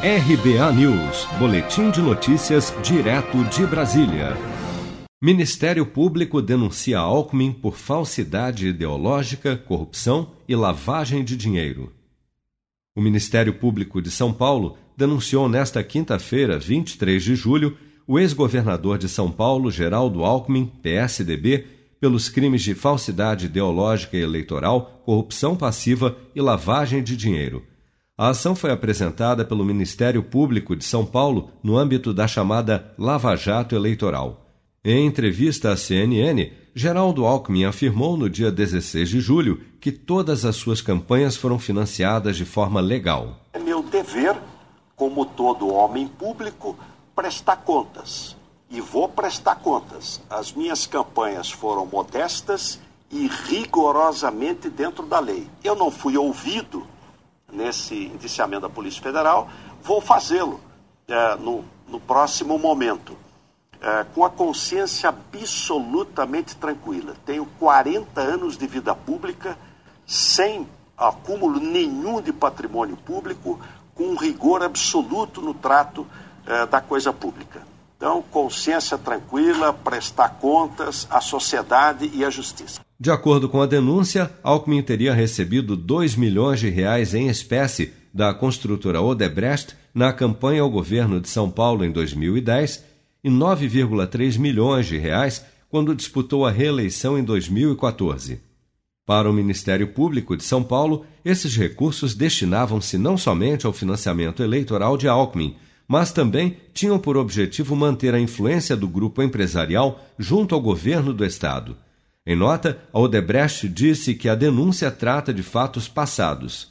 RBA News, Boletim de Notícias, direto de Brasília. Ministério Público denuncia Alckmin por falsidade ideológica, corrupção e lavagem de dinheiro. O Ministério Público de São Paulo denunciou nesta quinta-feira, 23 de julho, o ex-governador de São Paulo, Geraldo Alckmin, PSDB, pelos crimes de falsidade ideológica e eleitoral, corrupção passiva e lavagem de dinheiro a ação foi apresentada pelo Ministério Público de São Paulo no âmbito da chamada Lava Jato Eleitoral. Em entrevista à CNN, Geraldo Alckmin afirmou no dia 16 de julho que todas as suas campanhas foram financiadas de forma legal. É meu dever, como todo homem público, prestar contas. E vou prestar contas. As minhas campanhas foram modestas e rigorosamente dentro da lei. Eu não fui ouvido nesse indiciamento da Polícia Federal, vou fazê-lo é, no, no, próximo momento, é, com a consciência absolutamente tranquila. Tenho 40 anos de vida pública, sem acúmulo nenhum de patrimônio público, com rigor absoluto no trato é, da coisa pública. Então, consciência tranquila, prestar contas à sociedade e à justiça. De acordo com a denúncia, Alckmin teria recebido 2 milhões de reais em espécie da construtora Odebrecht na campanha ao governo de São Paulo em 2010 e 9,3 milhões de reais quando disputou a reeleição em 2014. Para o Ministério Público de São Paulo, esses recursos destinavam-se não somente ao financiamento eleitoral de Alckmin, mas também tinham por objetivo manter a influência do grupo empresarial junto ao governo do Estado. Em nota, a Odebrecht disse que a denúncia trata de fatos passados.